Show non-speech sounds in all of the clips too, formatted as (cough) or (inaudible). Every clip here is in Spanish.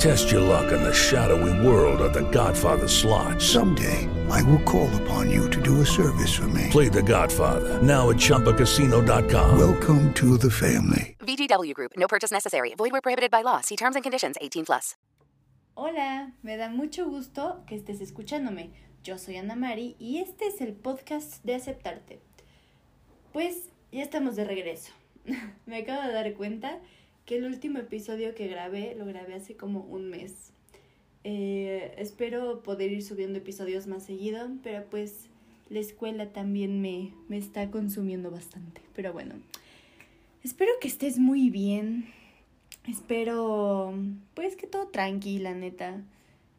Test your luck in the shadowy world of The Godfather slot. Someday, I will call upon you to do a service for me. Play The Godfather now at ChumbaCasino.com. Welcome to the family. VGW Group. No purchase necessary. Void where prohibited by law. See terms and conditions. 18 plus. Hola, me da mucho gusto que estés escuchándome. Yo soy Ana Mari y este es el podcast de Aceptarte. Pues ya estamos de regreso. (laughs) me acabo de dar cuenta que el último episodio que grabé lo grabé hace como un mes. Eh, espero poder ir subiendo episodios más seguido, pero pues la escuela también me, me está consumiendo bastante. Pero bueno, espero que estés muy bien. Espero pues que todo tranquila, neta.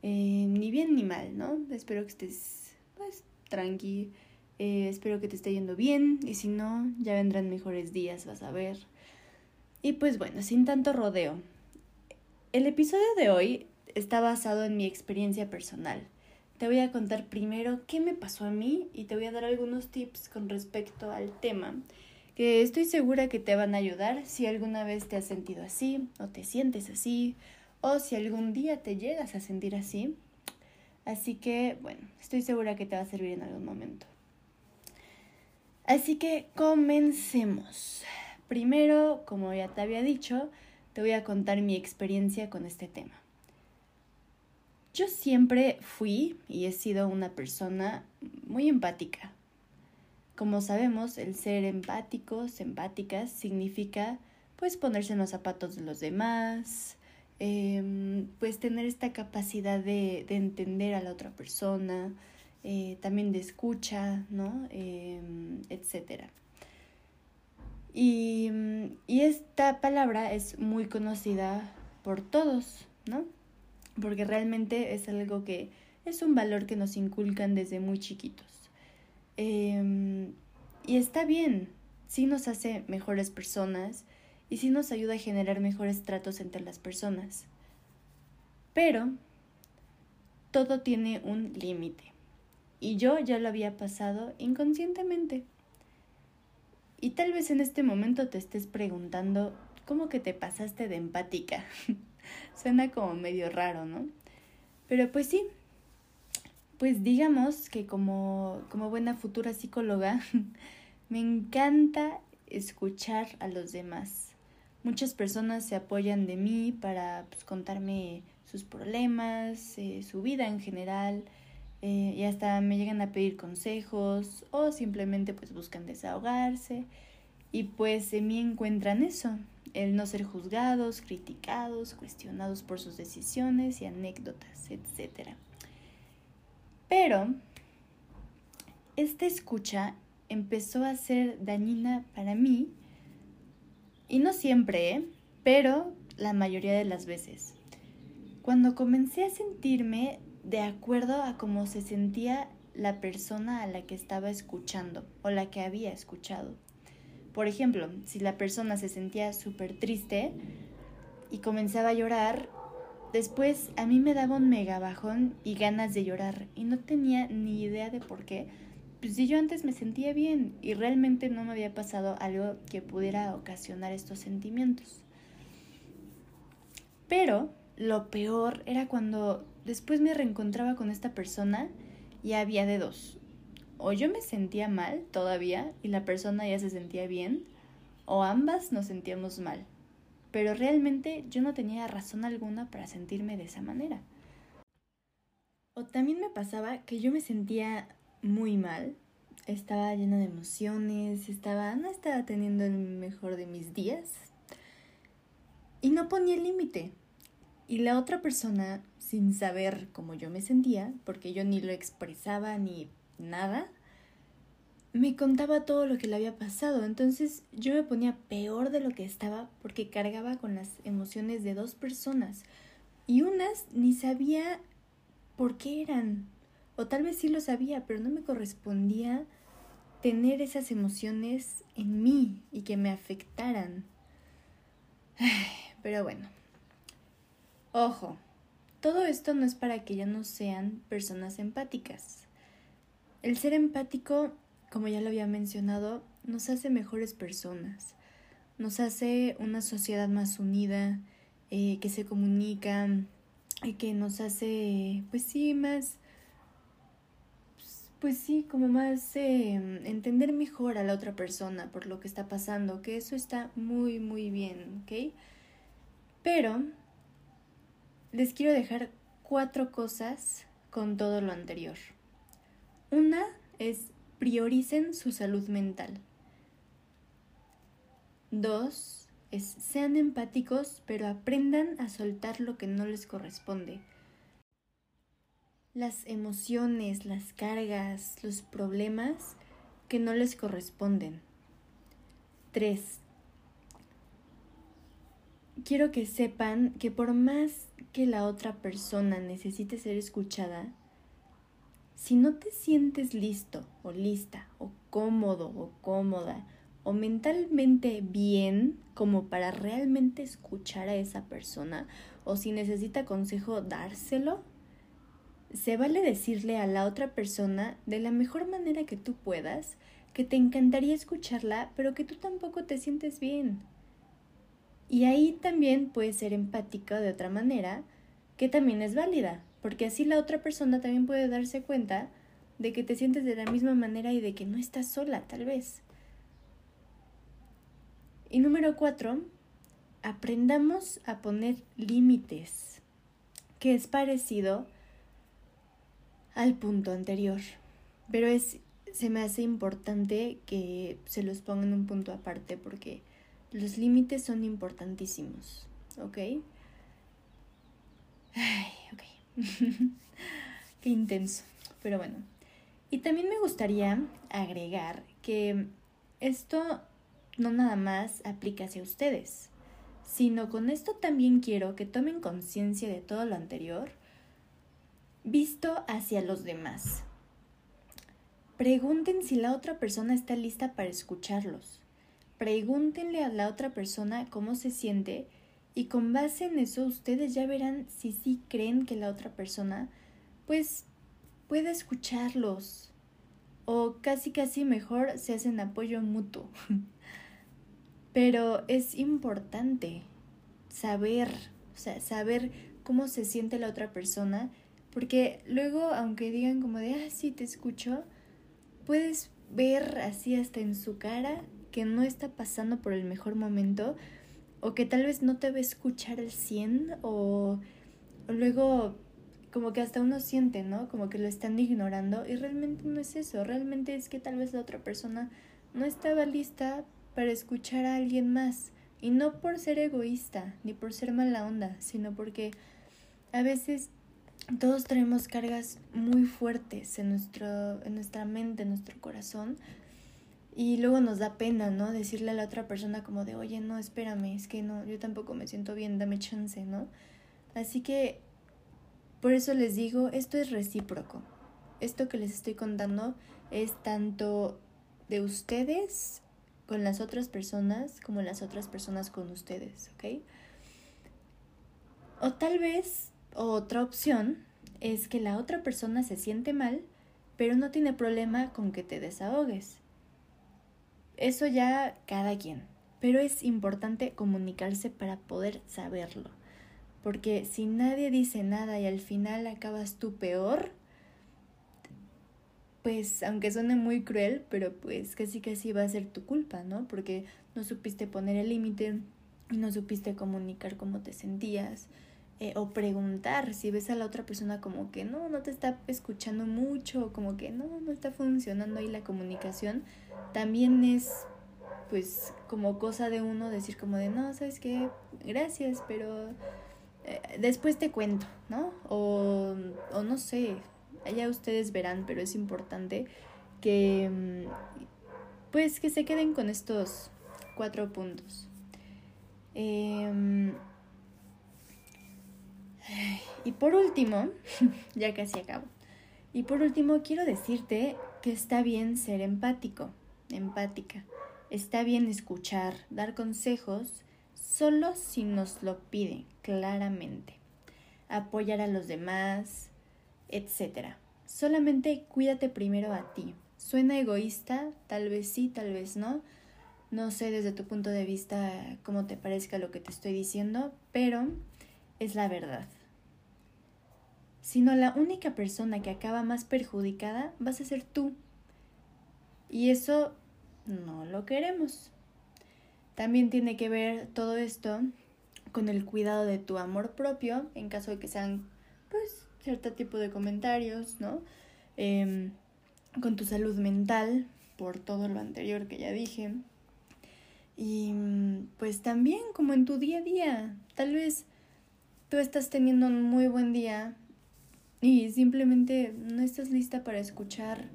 Eh, ni bien ni mal, ¿no? Espero que estés pues tranqui. Eh, espero que te esté yendo bien y si no, ya vendrán mejores días, vas a ver. Y pues bueno, sin tanto rodeo. El episodio de hoy está basado en mi experiencia personal. Te voy a contar primero qué me pasó a mí y te voy a dar algunos tips con respecto al tema que estoy segura que te van a ayudar si alguna vez te has sentido así o te sientes así o si algún día te llegas a sentir así. Así que, bueno, estoy segura que te va a servir en algún momento. Así que comencemos. Primero, como ya te había dicho, te voy a contar mi experiencia con este tema. Yo siempre fui y he sido una persona muy empática. Como sabemos, el ser empáticos, empáticas, significa pues ponerse en los zapatos de los demás, eh, pues tener esta capacidad de, de, entender a la otra persona, eh, también de escucha, ¿no? Eh, etcétera. Y, y esta palabra es muy conocida por todos, ¿no? Porque realmente es algo que es un valor que nos inculcan desde muy chiquitos. Eh, y está bien, sí nos hace mejores personas y sí nos ayuda a generar mejores tratos entre las personas. Pero todo tiene un límite. Y yo ya lo había pasado inconscientemente. Y tal vez en este momento te estés preguntando, ¿cómo que te pasaste de empática? (laughs) Suena como medio raro, ¿no? Pero pues sí, pues digamos que como, como buena futura psicóloga, (laughs) me encanta escuchar a los demás. Muchas personas se apoyan de mí para pues, contarme sus problemas, eh, su vida en general, eh, y hasta me llegan a pedir consejos o simplemente pues buscan desahogarse y pues en mí encuentran eso, el no ser juzgados, criticados, cuestionados por sus decisiones y anécdotas, etc. Pero esta escucha empezó a ser dañina para mí, y no siempre, ¿eh? pero la mayoría de las veces. Cuando comencé a sentirme de acuerdo a cómo se sentía la persona a la que estaba escuchando o la que había escuchado. Por ejemplo, si la persona se sentía súper triste y comenzaba a llorar, después a mí me daba un mega bajón y ganas de llorar y no tenía ni idea de por qué. Pues si yo antes me sentía bien y realmente no me había pasado algo que pudiera ocasionar estos sentimientos. Pero lo peor era cuando después me reencontraba con esta persona y había de dos. O yo me sentía mal todavía y la persona ya se sentía bien, o ambas nos sentíamos mal. Pero realmente yo no tenía razón alguna para sentirme de esa manera. O también me pasaba que yo me sentía muy mal, estaba llena de emociones, estaba, no estaba teniendo el mejor de mis días. y no ponía límite. Y la otra persona, sin saber cómo yo me sentía, porque yo ni lo expresaba ni nada, me contaba todo lo que le había pasado. Entonces yo me ponía peor de lo que estaba porque cargaba con las emociones de dos personas. Y unas ni sabía por qué eran. O tal vez sí lo sabía, pero no me correspondía tener esas emociones en mí y que me afectaran. (sighs) Pero bueno, ojo, todo esto no es para que ya no sean personas empáticas. El ser empático, como ya lo había mencionado, nos hace mejores personas, nos hace una sociedad más unida, eh, que se comunica, y que nos hace, pues sí, más pues sí, como más eh, entender mejor a la otra persona por lo que está pasando, que eso está muy, muy bien, ¿ok? Pero les quiero dejar cuatro cosas con todo lo anterior. Una es prioricen su salud mental. Dos es sean empáticos, pero aprendan a soltar lo que no les corresponde las emociones, las cargas, los problemas que no les corresponden. 3. Quiero que sepan que por más que la otra persona necesite ser escuchada, si no te sientes listo o lista o cómodo o cómoda o mentalmente bien como para realmente escuchar a esa persona o si necesita consejo dárselo, se vale decirle a la otra persona de la mejor manera que tú puedas que te encantaría escucharla, pero que tú tampoco te sientes bien. Y ahí también puedes ser empática de otra manera, que también es válida, porque así la otra persona también puede darse cuenta de que te sientes de la misma manera y de que no estás sola, tal vez. Y número cuatro, aprendamos a poner límites, que es parecido al punto anterior. Pero es, se me hace importante que se los pongan un punto aparte porque los límites son importantísimos, ¿ok? Ay, ok. (laughs) Qué intenso, pero bueno. Y también me gustaría agregar que esto no nada más aplica hacia ustedes, sino con esto también quiero que tomen conciencia de todo lo anterior visto hacia los demás. Pregunten si la otra persona está lista para escucharlos. Pregúntenle a la otra persona cómo se siente y con base en eso ustedes ya verán si sí creen que la otra persona pues puede escucharlos o casi casi mejor se hacen apoyo mutuo. (laughs) Pero es importante saber, saber cómo se siente la otra persona porque luego, aunque digan como de, ah, sí, te escucho, puedes ver así hasta en su cara que no está pasando por el mejor momento o que tal vez no te va a escuchar al 100 o, o luego como que hasta uno siente, ¿no? Como que lo están ignorando y realmente no es eso, realmente es que tal vez la otra persona no estaba lista para escuchar a alguien más y no por ser egoísta ni por ser mala onda, sino porque a veces todos traemos cargas muy fuertes en, nuestro, en nuestra mente, en nuestro corazón. Y luego nos da pena, ¿no? Decirle a la otra persona como de, oye, no, espérame, es que no, yo tampoco me siento bien, dame chance, ¿no? Así que, por eso les digo, esto es recíproco. Esto que les estoy contando es tanto de ustedes con las otras personas como las otras personas con ustedes, ¿ok? O tal vez otra opción es que la otra persona se siente mal, pero no tiene problema con que te desahogues. Eso ya cada quien, pero es importante comunicarse para poder saberlo. Porque si nadie dice nada y al final acabas tú peor, pues aunque suene muy cruel, pero pues casi casi va a ser tu culpa, ¿no? Porque no supiste poner el límite, no supiste comunicar cómo te sentías, eh, o preguntar si ves a la otra persona como que no, no te está escuchando mucho, como que no, no está funcionando ahí la comunicación, también es pues como cosa de uno decir como de, no, sabes qué, gracias, pero eh, después te cuento, ¿no? O, o no sé, allá ustedes verán, pero es importante que mm, pues que se queden con estos cuatro puntos. Em, y por último, (laughs) ya casi acabo. Y por último, quiero decirte que está bien ser empático, empática. Está bien escuchar, dar consejos, solo si nos lo piden claramente. Apoyar a los demás, etc. Solamente cuídate primero a ti. Suena egoísta, tal vez sí, tal vez no. No sé desde tu punto de vista cómo te parezca lo que te estoy diciendo, pero es la verdad. Sino la única persona que acaba más perjudicada vas a ser tú. Y eso no lo queremos. También tiene que ver todo esto con el cuidado de tu amor propio, en caso de que sean, pues, cierto tipo de comentarios, ¿no? Em, con tu salud mental, por todo lo anterior que ya dije. Y pues también como en tu día a día, tal vez tú estás teniendo un muy buen día y simplemente no estás lista para escuchar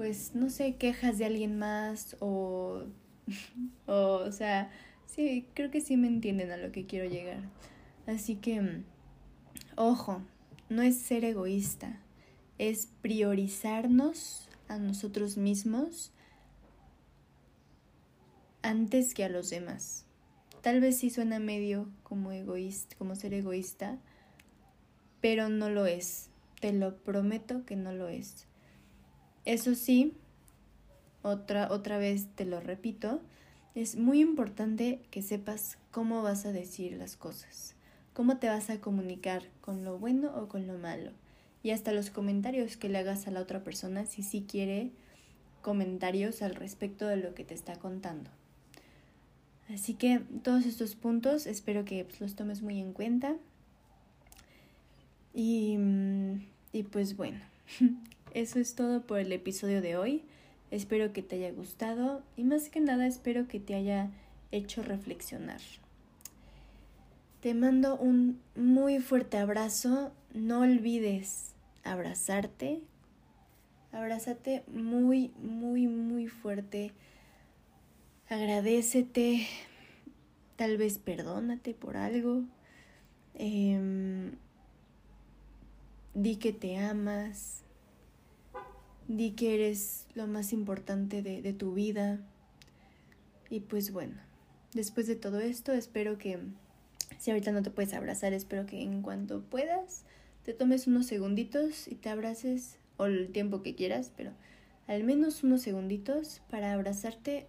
pues no sé, quejas de alguien más o, (laughs) o, o sea, sí, creo que sí me entienden a lo que quiero llegar. Así que, ojo, no es ser egoísta, es priorizarnos a nosotros mismos antes que a los demás. Tal vez sí suena medio como egoísta, como ser egoísta, pero no lo es. Te lo prometo que no lo es. Eso sí, otra, otra vez te lo repito, es muy importante que sepas cómo vas a decir las cosas, cómo te vas a comunicar con lo bueno o con lo malo, y hasta los comentarios que le hagas a la otra persona si sí quiere comentarios al respecto de lo que te está contando. Así que todos estos puntos espero que pues, los tomes muy en cuenta. Y, y pues bueno, (laughs) eso es todo por el episodio de hoy. Espero que te haya gustado y más que nada espero que te haya hecho reflexionar. Te mando un muy fuerte abrazo. No olvides abrazarte. Abrázate muy, muy, muy fuerte. Agradecete. Tal vez perdónate por algo. Eh, di que te amas. Di que eres lo más importante de, de tu vida. Y pues bueno, después de todo esto, espero que, si ahorita no te puedes abrazar, espero que en cuanto puedas, te tomes unos segunditos y te abraces, o el tiempo que quieras, pero al menos unos segunditos para abrazarte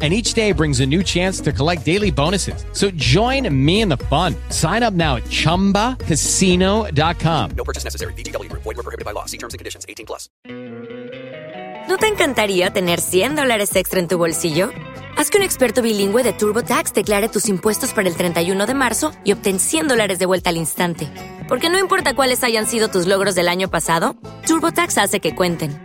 and each day brings a new chance to collect daily bonuses. So join me in the fun. Sign up now at ChumbaCasino.com. No purchase necessary. VGW Group. Void were prohibited by law. See terms and conditions. 18 plus. ¿No te encantaría tener 100 dólares extra en tu bolsillo? Haz que un experto bilingüe de TurboTax declare tus impuestos para el 31 de marzo y obtén 100 dólares de vuelta al instante. Porque no importa cuáles hayan sido tus logros del año pasado, TurboTax hace que cuenten.